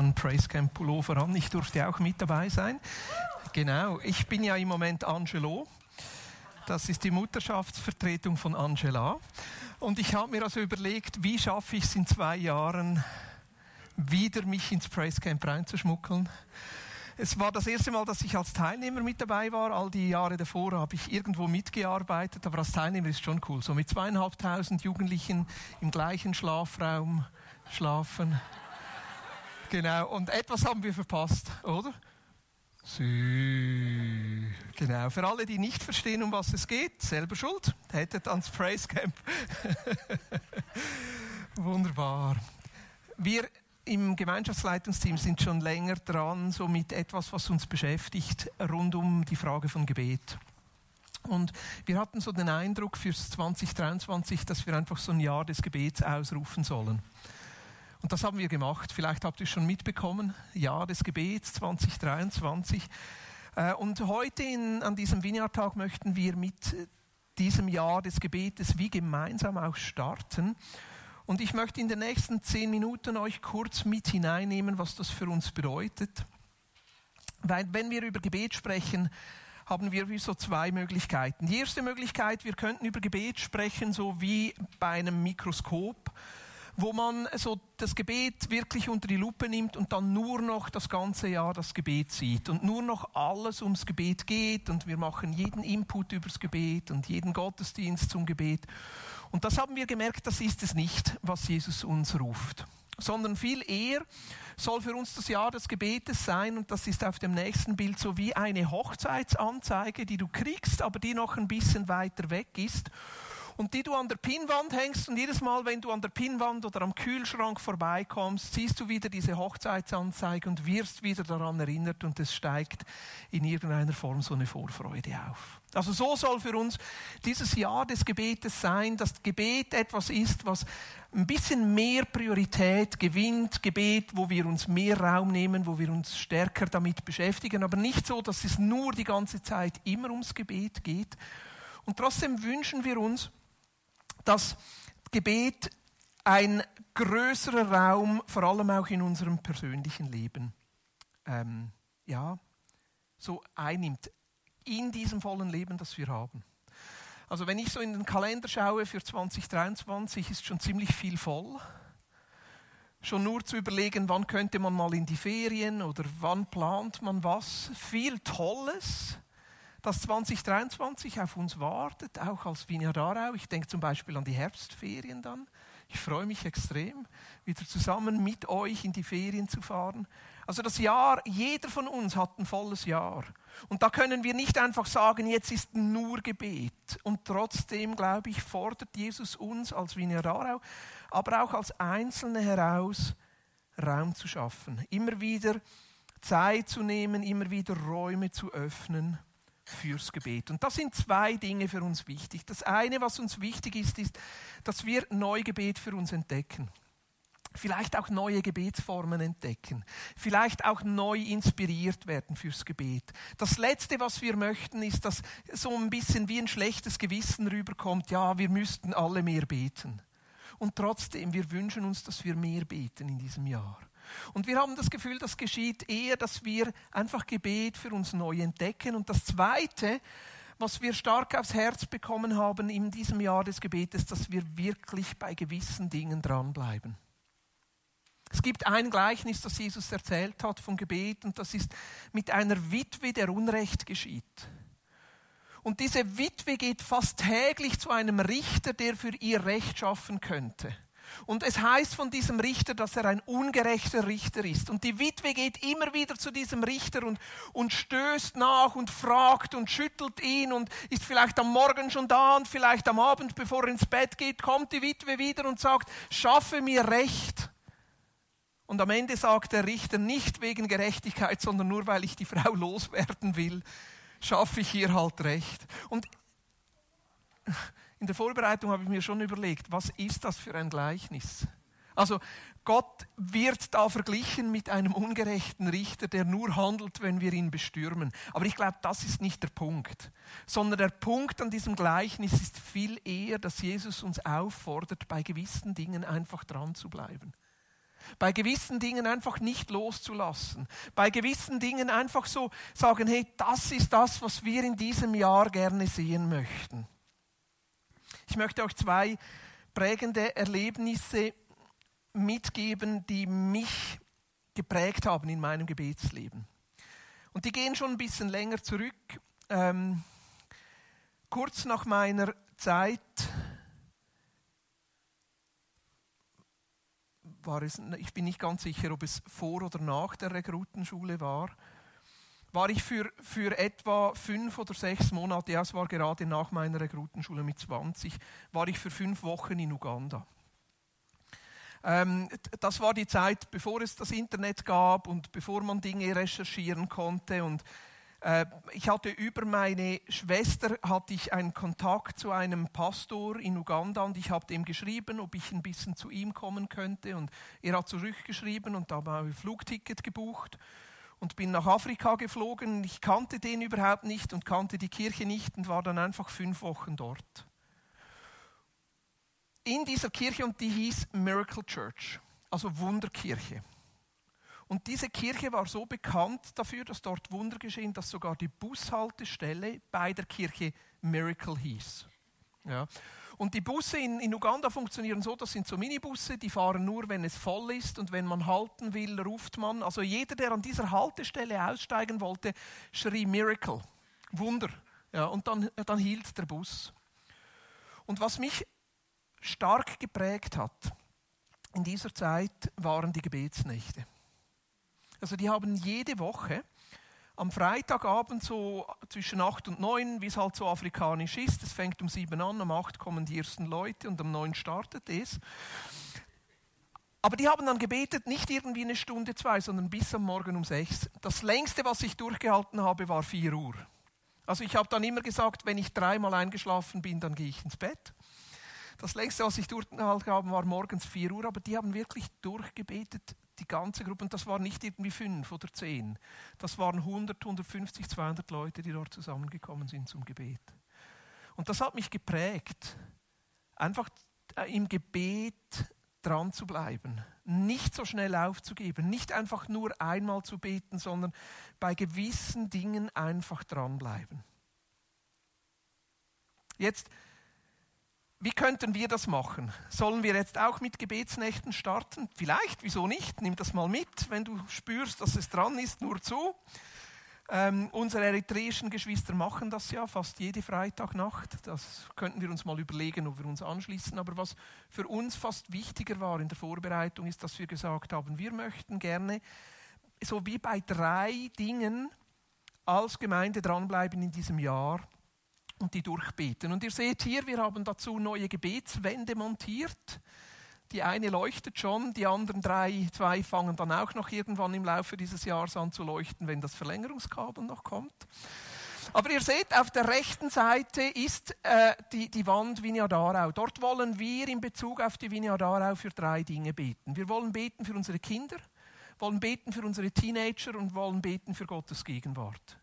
einen Praise Camp Pullover an. Ich durfte auch mit dabei sein. Genau, ich bin ja im Moment Angelo. Das ist die Mutterschaftsvertretung von Angela. Und ich habe mir also überlegt, wie schaffe ich es in zwei Jahren, wieder mich ins Praise Camp reinzuschmuggeln. Es war das erste Mal, dass ich als Teilnehmer mit dabei war. All die Jahre davor habe ich irgendwo mitgearbeitet, aber als Teilnehmer ist schon cool. So mit zweieinhalbtausend Jugendlichen im gleichen Schlafraum schlafen. Genau, und etwas haben wir verpasst, oder? Sü. Genau, für alle, die nicht verstehen, um was es geht, selber schuld, hättet ans Praise Camp. Wunderbar. Wir im Gemeinschaftsleitungsteam sind schon länger dran, so mit etwas, was uns beschäftigt, rund um die Frage von Gebet. Und wir hatten so den Eindruck fürs 2023, dass wir einfach so ein Jahr des Gebets ausrufen sollen. Und das haben wir gemacht. Vielleicht habt ihr es schon mitbekommen. Jahr des Gebets 2023. Äh, und heute in, an diesem Vineyard-Tag möchten wir mit diesem Jahr des Gebetes wie gemeinsam auch starten. Und ich möchte in den nächsten zehn Minuten euch kurz mit hineinnehmen, was das für uns bedeutet. Weil wenn wir über Gebet sprechen, haben wir wie so zwei Möglichkeiten. Die erste Möglichkeit, wir könnten über Gebet sprechen, so wie bei einem Mikroskop, wo man so das Gebet wirklich unter die Lupe nimmt und dann nur noch das ganze Jahr das Gebet sieht und nur noch alles ums Gebet geht und wir machen jeden Input übers Gebet und jeden Gottesdienst zum Gebet. Und das haben wir gemerkt, das ist es nicht, was Jesus uns ruft, sondern viel eher soll für uns das Jahr des Gebetes sein und das ist auf dem nächsten Bild so wie eine Hochzeitsanzeige, die du kriegst, aber die noch ein bisschen weiter weg ist und die du an der Pinnwand hängst und jedes Mal, wenn du an der Pinnwand oder am Kühlschrank vorbeikommst, siehst du wieder diese Hochzeitsanzeige und wirst wieder daran erinnert und es steigt in irgendeiner Form so eine Vorfreude auf. Also so soll für uns dieses Jahr des Gebetes sein, dass Gebet etwas ist, was ein bisschen mehr Priorität gewinnt, Gebet, wo wir uns mehr Raum nehmen, wo wir uns stärker damit beschäftigen, aber nicht so, dass es nur die ganze Zeit immer ums Gebet geht. Und trotzdem wünschen wir uns, dass Gebet ein größerer Raum, vor allem auch in unserem persönlichen Leben, ähm, ja, so einnimmt in diesem vollen Leben, das wir haben. Also wenn ich so in den Kalender schaue für 2023, ist schon ziemlich viel voll. Schon nur zu überlegen, wann könnte man mal in die Ferien oder wann plant man was. Viel Tolles dass 2023 auf uns wartet, auch als Vinja Darau. Ich denke zum Beispiel an die Herbstferien dann. Ich freue mich extrem, wieder zusammen mit euch in die Ferien zu fahren. Also das Jahr, jeder von uns hat ein volles Jahr. Und da können wir nicht einfach sagen, jetzt ist nur Gebet. Und trotzdem, glaube ich, fordert Jesus uns als Vinja Darau, aber auch als Einzelne heraus, Raum zu schaffen. Immer wieder Zeit zu nehmen, immer wieder Räume zu öffnen fürs Gebet. Und das sind zwei Dinge für uns wichtig. Das eine, was uns wichtig ist, ist, dass wir Neugebet für uns entdecken. Vielleicht auch neue Gebetsformen entdecken. Vielleicht auch neu inspiriert werden fürs Gebet. Das Letzte, was wir möchten, ist, dass so ein bisschen wie ein schlechtes Gewissen rüberkommt, ja, wir müssten alle mehr beten. Und trotzdem, wir wünschen uns, dass wir mehr beten in diesem Jahr. Und wir haben das Gefühl, das geschieht eher, dass wir einfach Gebet für uns neu entdecken. Und das Zweite, was wir stark aufs Herz bekommen haben in diesem Jahr des Gebetes, dass wir wirklich bei gewissen Dingen dranbleiben. Es gibt ein Gleichnis, das Jesus erzählt hat vom Gebet, und das ist mit einer Witwe, der Unrecht geschieht. Und diese Witwe geht fast täglich zu einem Richter, der für ihr Recht schaffen könnte. Und es heißt von diesem Richter, dass er ein ungerechter Richter ist. Und die Witwe geht immer wieder zu diesem Richter und, und stößt nach und fragt und schüttelt ihn und ist vielleicht am Morgen schon da und vielleicht am Abend, bevor er ins Bett geht, kommt die Witwe wieder und sagt, schaffe mir Recht. Und am Ende sagt der Richter nicht wegen Gerechtigkeit, sondern nur weil ich die Frau loswerden will, schaffe ich ihr halt Recht. Und in der Vorbereitung habe ich mir schon überlegt, was ist das für ein Gleichnis? Also Gott wird da verglichen mit einem ungerechten Richter, der nur handelt, wenn wir ihn bestürmen. Aber ich glaube, das ist nicht der Punkt, sondern der Punkt an diesem Gleichnis ist viel eher, dass Jesus uns auffordert, bei gewissen Dingen einfach dran zu bleiben. Bei gewissen Dingen einfach nicht loszulassen. Bei gewissen Dingen einfach so sagen, hey, das ist das, was wir in diesem Jahr gerne sehen möchten. Ich möchte euch zwei prägende Erlebnisse mitgeben, die mich geprägt haben in meinem Gebetsleben. Und die gehen schon ein bisschen länger zurück. Ähm, kurz nach meiner Zeit war es, ich bin nicht ganz sicher, ob es vor oder nach der Rekrutenschule war, war ich für, für etwa fünf oder sechs Monate, ja, es war gerade nach meiner Rekrutenschule mit 20, war ich für fünf Wochen in Uganda. Ähm, das war die Zeit, bevor es das Internet gab und bevor man Dinge recherchieren konnte und äh, ich hatte über meine Schwester hatte ich einen Kontakt zu einem Pastor in Uganda und ich habe dem geschrieben, ob ich ein bisschen zu ihm kommen könnte und er hat zurückgeschrieben und da habe ich ein Flugticket gebucht und bin nach Afrika geflogen. Ich kannte den überhaupt nicht und kannte die Kirche nicht und war dann einfach fünf Wochen dort. In dieser Kirche und die hieß Miracle Church, also Wunderkirche. Und diese Kirche war so bekannt dafür, dass dort Wunder geschehen, dass sogar die Bushaltestelle bei der Kirche Miracle hieß. Ja. Und die Busse in, in, Uganda funktionieren so, das sind so Minibusse, die fahren nur, wenn es voll ist und wenn man halten will, ruft man. Also jeder, der an dieser Haltestelle aussteigen wollte, schrie Miracle, Wunder. Ja, und dann, dann hielt der Bus. Und was mich stark geprägt hat in dieser Zeit, waren die Gebetsnächte. Also die haben jede Woche am Freitagabend so zwischen 8 und 9, wie es halt so afrikanisch ist, es fängt um 7 an, um 8 kommen die ersten Leute und um 9 startet es. Aber die haben dann gebetet, nicht irgendwie eine Stunde, zwei, sondern bis am Morgen um 6. Das längste, was ich durchgehalten habe, war 4 Uhr. Also ich habe dann immer gesagt, wenn ich dreimal eingeschlafen bin, dann gehe ich ins Bett. Das längste, was ich durchgehalten habe, war morgens 4 Uhr, aber die haben wirklich durchgebetet die ganze Gruppe, und das waren nicht irgendwie fünf oder zehn, das waren 100, 150, 200 Leute, die dort zusammengekommen sind zum Gebet. Und das hat mich geprägt, einfach äh, im Gebet dran zu bleiben, nicht so schnell aufzugeben, nicht einfach nur einmal zu beten, sondern bei gewissen Dingen einfach dranbleiben. Jetzt wie könnten wir das machen? Sollen wir jetzt auch mit Gebetsnächten starten? Vielleicht, wieso nicht? Nimm das mal mit, wenn du spürst, dass es dran ist, nur zu. Ähm, unsere eritreischen Geschwister machen das ja fast jede Freitagnacht. Das könnten wir uns mal überlegen, ob wir uns anschließen. Aber was für uns fast wichtiger war in der Vorbereitung, ist, dass wir gesagt haben, wir möchten gerne so wie bei drei Dingen als Gemeinde dranbleiben in diesem Jahr und die durchbeten. Und ihr seht hier, wir haben dazu neue Gebetswände montiert. Die eine leuchtet schon, die anderen drei, zwei fangen dann auch noch irgendwann im Laufe dieses Jahres an zu leuchten, wenn das Verlängerungskabel noch kommt. Aber ihr seht, auf der rechten Seite ist äh, die, die Wand Vineyard Aarau. Dort wollen wir in Bezug auf die Vineyard Aarau für drei Dinge beten. Wir wollen beten für unsere Kinder, wollen beten für unsere Teenager und wollen beten für Gottes Gegenwart.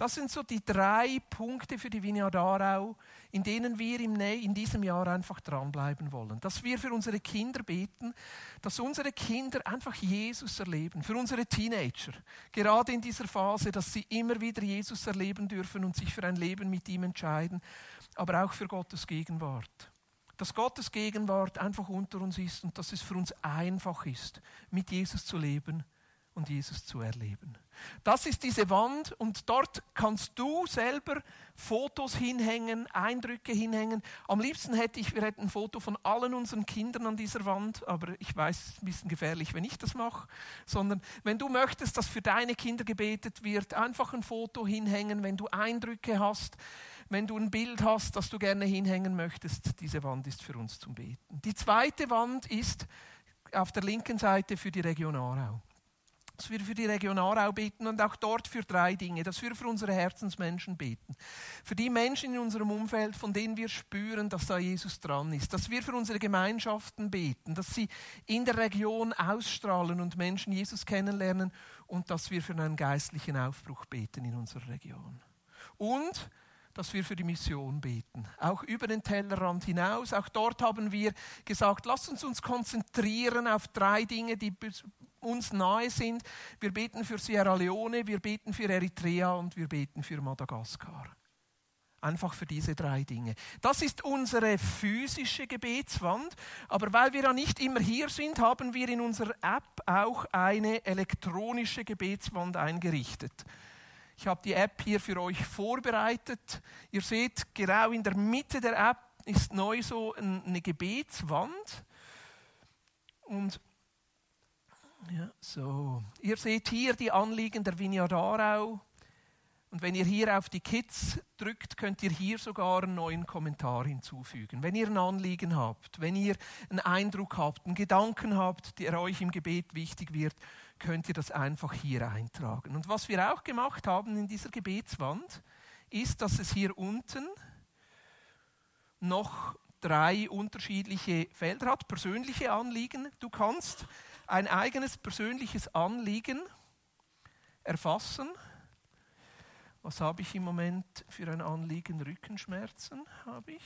Das sind so die drei Punkte für die Vineyard Aarau, in denen wir in diesem Jahr einfach dranbleiben wollen. Dass wir für unsere Kinder beten, dass unsere Kinder einfach Jesus erleben, für unsere Teenager, gerade in dieser Phase, dass sie immer wieder Jesus erleben dürfen und sich für ein Leben mit ihm entscheiden, aber auch für Gottes Gegenwart. Dass Gottes Gegenwart einfach unter uns ist und dass es für uns einfach ist, mit Jesus zu leben und Jesus zu erleben. Das ist diese Wand und dort kannst du selber Fotos hinhängen, Eindrücke hinhängen. Am liebsten hätte ich, wir hätten ein Foto von allen unseren Kindern an dieser Wand, aber ich weiß, es ist ein bisschen gefährlich, wenn ich das mache. Sondern wenn du möchtest, dass für deine Kinder gebetet wird, einfach ein Foto hinhängen, wenn du Eindrücke hast, wenn du ein Bild hast, das du gerne hinhängen möchtest, diese Wand ist für uns zum Beten. Die zweite Wand ist auf der linken Seite für die Region Aarau dass wir für die Region Aarau beten und auch dort für drei Dinge, dass wir für unsere Herzensmenschen beten. Für die Menschen in unserem Umfeld, von denen wir spüren, dass da Jesus dran ist. Dass wir für unsere Gemeinschaften beten, dass sie in der Region ausstrahlen und Menschen Jesus kennenlernen und dass wir für einen geistlichen Aufbruch beten in unserer Region. Und dass wir für die Mission beten. Auch über den Tellerrand hinaus. Auch dort haben wir gesagt, lasst uns uns konzentrieren auf drei Dinge, die uns nahe sind. Wir beten für Sierra Leone, wir beten für Eritrea und wir beten für Madagaskar. Einfach für diese drei Dinge. Das ist unsere physische Gebetswand, aber weil wir ja nicht immer hier sind, haben wir in unserer App auch eine elektronische Gebetswand eingerichtet. Ich habe die App hier für euch vorbereitet. Ihr seht, genau in der Mitte der App ist neu so eine Gebetswand. Und ja, so. Ihr seht hier die Anliegen der Vineyard Aarau. Und wenn ihr hier auf die Kids drückt, könnt ihr hier sogar einen neuen Kommentar hinzufügen. Wenn ihr ein Anliegen habt, wenn ihr einen Eindruck habt, einen Gedanken habt, der euch im Gebet wichtig wird, könnt ihr das einfach hier eintragen. Und was wir auch gemacht haben in dieser Gebetswand, ist, dass es hier unten noch drei unterschiedliche Felder hat, persönliche Anliegen. Du kannst ein eigenes persönliches Anliegen erfassen was habe ich im Moment für ein Anliegen? Rückenschmerzen habe ich.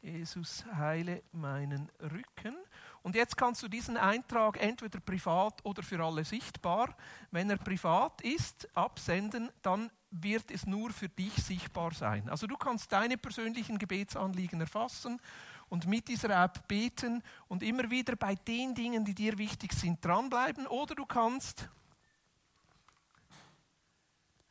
Jesus heile meinen Rücken. Und jetzt kannst du diesen Eintrag entweder privat oder für alle sichtbar. Wenn er privat ist, absenden, dann wird es nur für dich sichtbar sein. Also du kannst deine persönlichen Gebetsanliegen erfassen und mit dieser App beten und immer wieder bei den Dingen, die dir wichtig sind, dranbleiben. Oder du kannst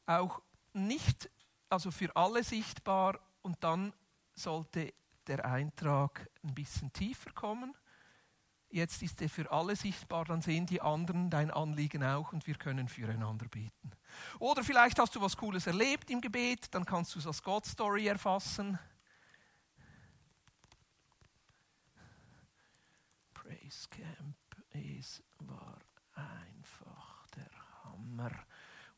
auch nicht, also für alle sichtbar und dann sollte der Eintrag ein bisschen tiefer kommen. Jetzt ist er für alle sichtbar, dann sehen die anderen dein Anliegen auch und wir können füreinander beten. Oder vielleicht hast du was Cooles erlebt im Gebet, dann kannst du es als God Story erfassen. Praise Camp ist, war einfach der Hammer.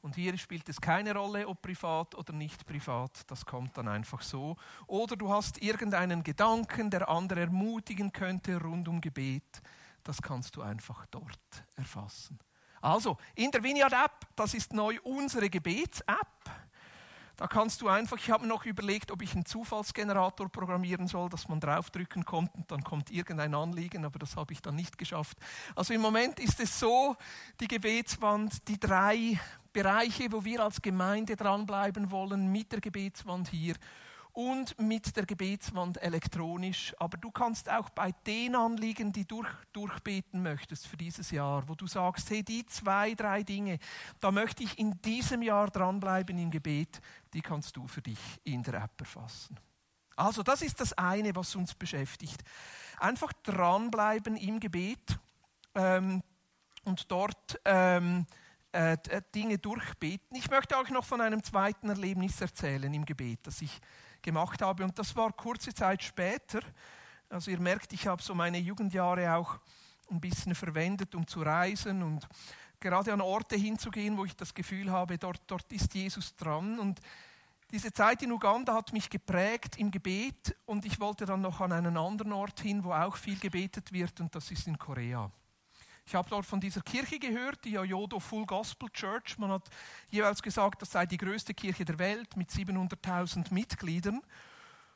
Und hier spielt es keine Rolle, ob privat oder nicht privat, das kommt dann einfach so. Oder du hast irgendeinen Gedanken, der andere ermutigen könnte rund um Gebet, das kannst du einfach dort erfassen. Also, in der Vineyard App, das ist neu unsere Gebets-App. Da kannst du einfach, ich habe mir noch überlegt, ob ich einen Zufallsgenerator programmieren soll, dass man draufdrücken kommt und dann kommt irgendein Anliegen, aber das habe ich dann nicht geschafft. Also im Moment ist es so, die Gebetswand, die drei Bereiche, wo wir als Gemeinde dranbleiben wollen, mit der Gebetswand hier und mit der Gebetswand elektronisch. Aber du kannst auch bei den Anliegen, die du durch, durchbeten möchtest für dieses Jahr, wo du sagst, hey, die zwei, drei Dinge, da möchte ich in diesem Jahr dranbleiben im Gebet, die kannst du für dich in der App erfassen. Also das ist das eine, was uns beschäftigt. Einfach dranbleiben im Gebet ähm, und dort ähm, äh, äh, Dinge durchbeten. Ich möchte euch noch von einem zweiten Erlebnis erzählen im Gebet, das ich gemacht habe. Und das war kurze Zeit später. Also ihr merkt, ich habe so meine Jugendjahre auch ein bisschen verwendet, um zu reisen und gerade an Orte hinzugehen, wo ich das Gefühl habe, dort, dort ist Jesus dran. Und diese Zeit in Uganda hat mich geprägt im Gebet und ich wollte dann noch an einen anderen Ort hin, wo auch viel gebetet wird und das ist in Korea. Ich habe dort von dieser Kirche gehört, die Yodo Full Gospel Church. Man hat jeweils gesagt, das sei die größte Kirche der Welt mit 700.000 Mitgliedern.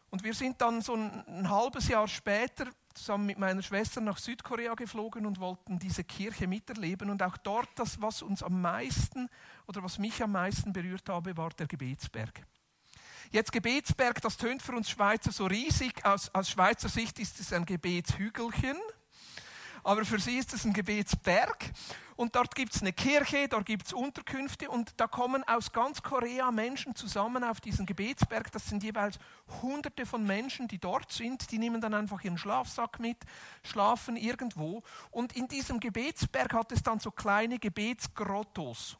Und wir sind dann so ein, ein, halbes Jahr später zusammen mit meiner Schwester nach Südkorea geflogen und wollten diese Kirche miterleben. Und auch dort, das, was uns am meisten oder was mich am meisten berührt habe, war der Gebetsberg. Jetzt Gebetsberg, das tönt für uns Schweizer so riesig. Aus, aus Schweizer Sicht ist es ein Gebetshügelchen aber für sie ist es ein Gebetsberg. Und dort gibt es eine Kirche, dort gibt es Unterkünfte und da kommen aus ganz Korea Menschen zusammen auf diesen Gebetsberg. Das sind jeweils hunderte von Menschen, die dort sind. Die nehmen dann einfach ihren Schlafsack mit, schlafen irgendwo. Und in diesem Gebetsberg hat es dann so kleine Gebetsgrottos,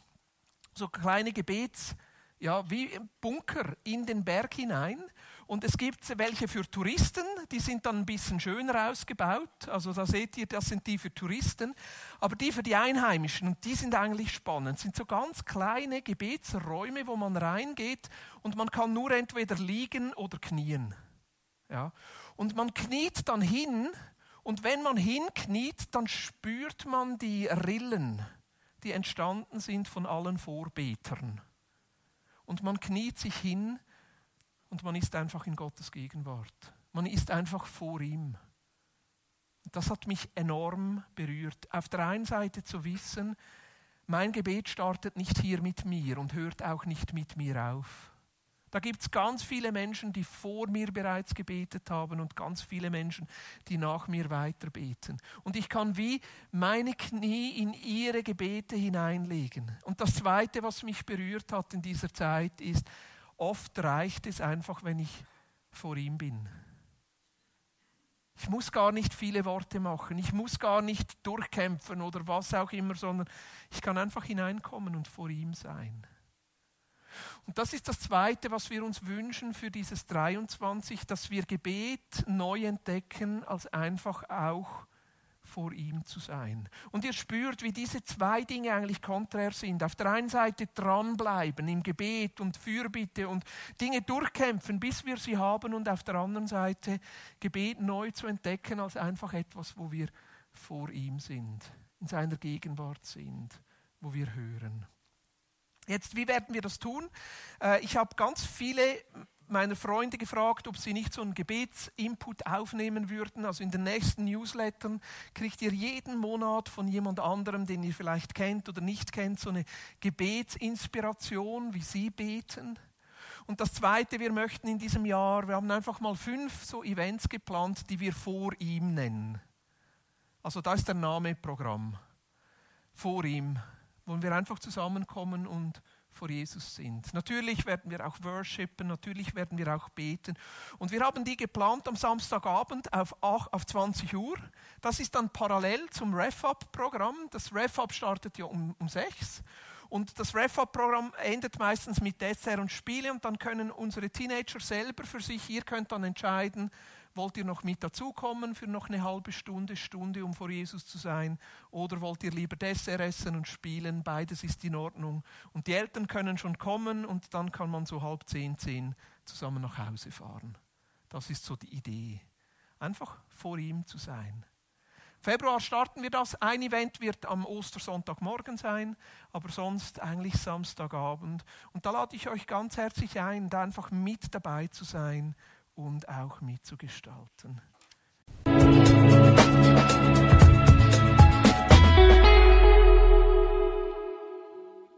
so kleine Gebets, ja, wie Bunker in den Berg hinein. Und es gibt welche für Touristen, die sind dann ein bisschen schöner ausgebaut. Also da seht ihr, das sind die für Touristen. Aber die für die Einheimischen, und die sind eigentlich spannend, sind so ganz kleine Gebetsräume, wo man reingeht und man kann nur entweder liegen oder knien. Ja? Und man kniet dann hin und wenn man hinkniet, dann spürt man die Rillen, die entstanden sind von allen Vorbetern. Und man kniet sich hin und man ist einfach in Gottes Gegenwart. Man ist einfach vor ihm. Das hat mich enorm berührt. Auf der einen Seite zu wissen, mein Gebet startet nicht hier mit mir und hört auch nicht mit mir auf. Da gibt es ganz viele Menschen, die vor mir bereits gebetet haben und ganz viele Menschen, die nach mir weiter beten. Und ich kann wie meine Knie in ihre Gebete hineinlegen. Und das Zweite, was mich berührt hat in dieser Zeit, ist, oft reicht es einfach, wenn ich vor ihm bin. Ich muss gar nicht viele Worte machen, ich muss gar nicht durchkämpfen oder was auch immer, sondern ich kann einfach hineinkommen und vor ihm sein. Und das ist das Zweite, was wir uns wünschen für dieses 23, dass wir Gebet neu entdecken, als einfach auch vor ihm zu sein. Und ihr spürt, wie diese zwei Dinge eigentlich konträr sind. Auf der einen Seite dranbleiben im Gebet und Fürbitte und Dinge durchkämpfen, bis wir sie haben. Und auf der anderen Seite Gebet neu zu entdecken als einfach etwas, wo wir vor ihm sind, in seiner Gegenwart sind, wo wir hören. Jetzt, wie werden wir das tun? Äh, ich habe ganz viele meiner Freunde gefragt, ob sie nicht so einen Gebetsinput aufnehmen würden. Also in den nächsten Newslettern kriegt ihr jeden Monat von jemand anderem, den ihr vielleicht kennt oder nicht kennt, so eine Gebetsinspiration, wie sie beten. Und das Zweite, wir möchten in diesem Jahr, wir haben einfach mal fünf so Events geplant, die wir vor ihm nennen. Also da ist der Name Programm. Vor ihm wo wir einfach zusammenkommen und vor Jesus sind. Natürlich werden wir auch worshipen, natürlich werden wir auch beten. Und wir haben die geplant am Samstagabend auf, auf 20 Uhr. Das ist dann parallel zum RefUp-Programm. Das RefUp startet ja um, um 6 und das RefUp-Programm endet meistens mit Dessert und Spiele und dann können unsere Teenager selber für sich, ihr könnt dann entscheiden, Wollt ihr noch mit dazukommen für noch eine halbe Stunde, Stunde, um vor Jesus zu sein? Oder wollt ihr lieber Dessert essen und spielen? Beides ist in Ordnung. Und die Eltern können schon kommen und dann kann man so halb zehn, zehn zusammen nach Hause fahren. Das ist so die Idee. Einfach vor ihm zu sein. Februar starten wir das. Ein Event wird am Ostersonntagmorgen sein, aber sonst eigentlich Samstagabend. Und da lade ich euch ganz herzlich ein, da einfach mit dabei zu sein und auch mitzugestalten. Musik